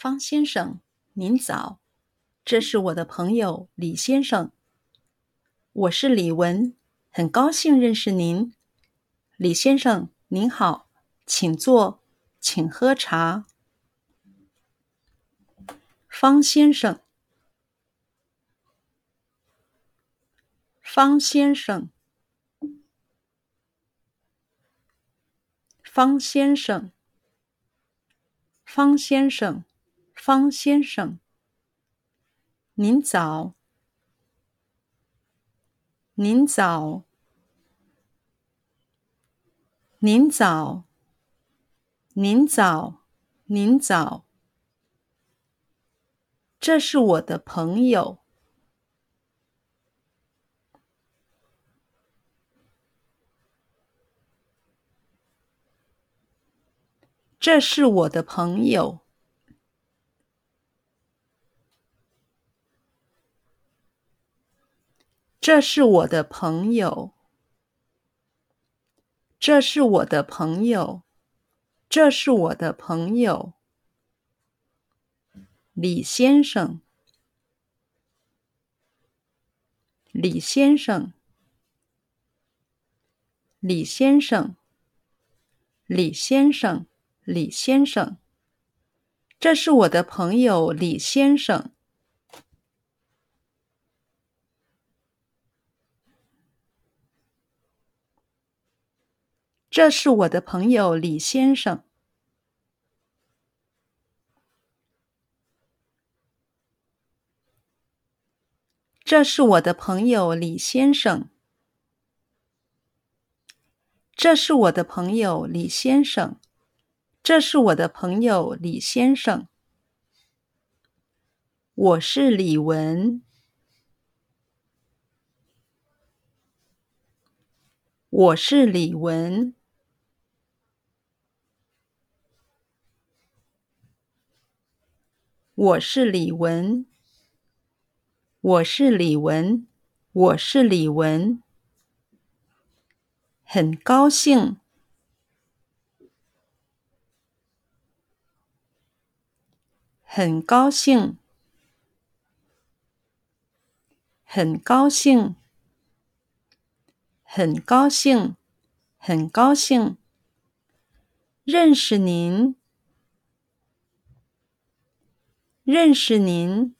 方先生，您早，这是我的朋友李先生。我是李文，很高兴认识您。李先生您好，请坐，请喝茶。方先生，方先生，方先生，方先生。方先生，您早，您早，您早，您早，您早。这是我的朋友，这是我的朋友。这是我的朋友，这是我的朋友，这是我的朋友。李先生，李先生，李先生，李先生，李先生。这是我的朋友李先生。这是我的朋友李先生。这是我的朋友李先生。这是我的朋友李先生。这是我的朋友李先生。我是李文。我是李文。我是李文，我是李文，我是李文，很高兴，很高兴，很高兴，很高兴，很高兴，认识您。认识您，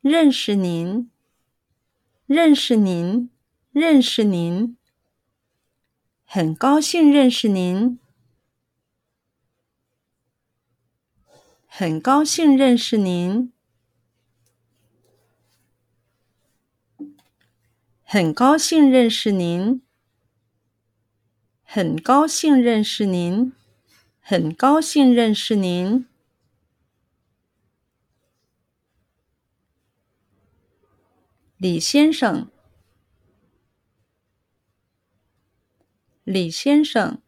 认识您，认识您，认识您，很高兴认识您，很高兴认识您，很高兴认识您，很高兴认识您。很高兴认识您，李先生。李先生，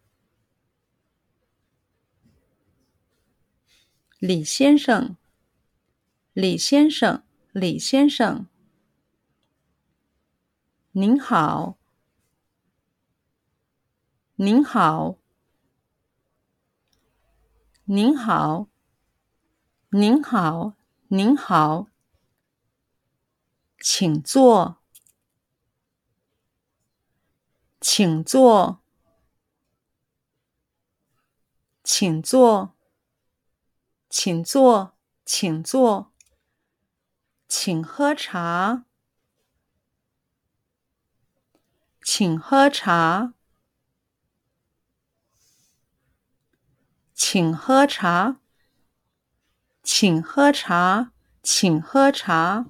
李先生，李先生，李先生，您好，您好。您好，您好，您好，请坐，请坐，请坐，请坐，请坐，请喝茶，请喝茶。请喝茶，请喝茶，请喝茶。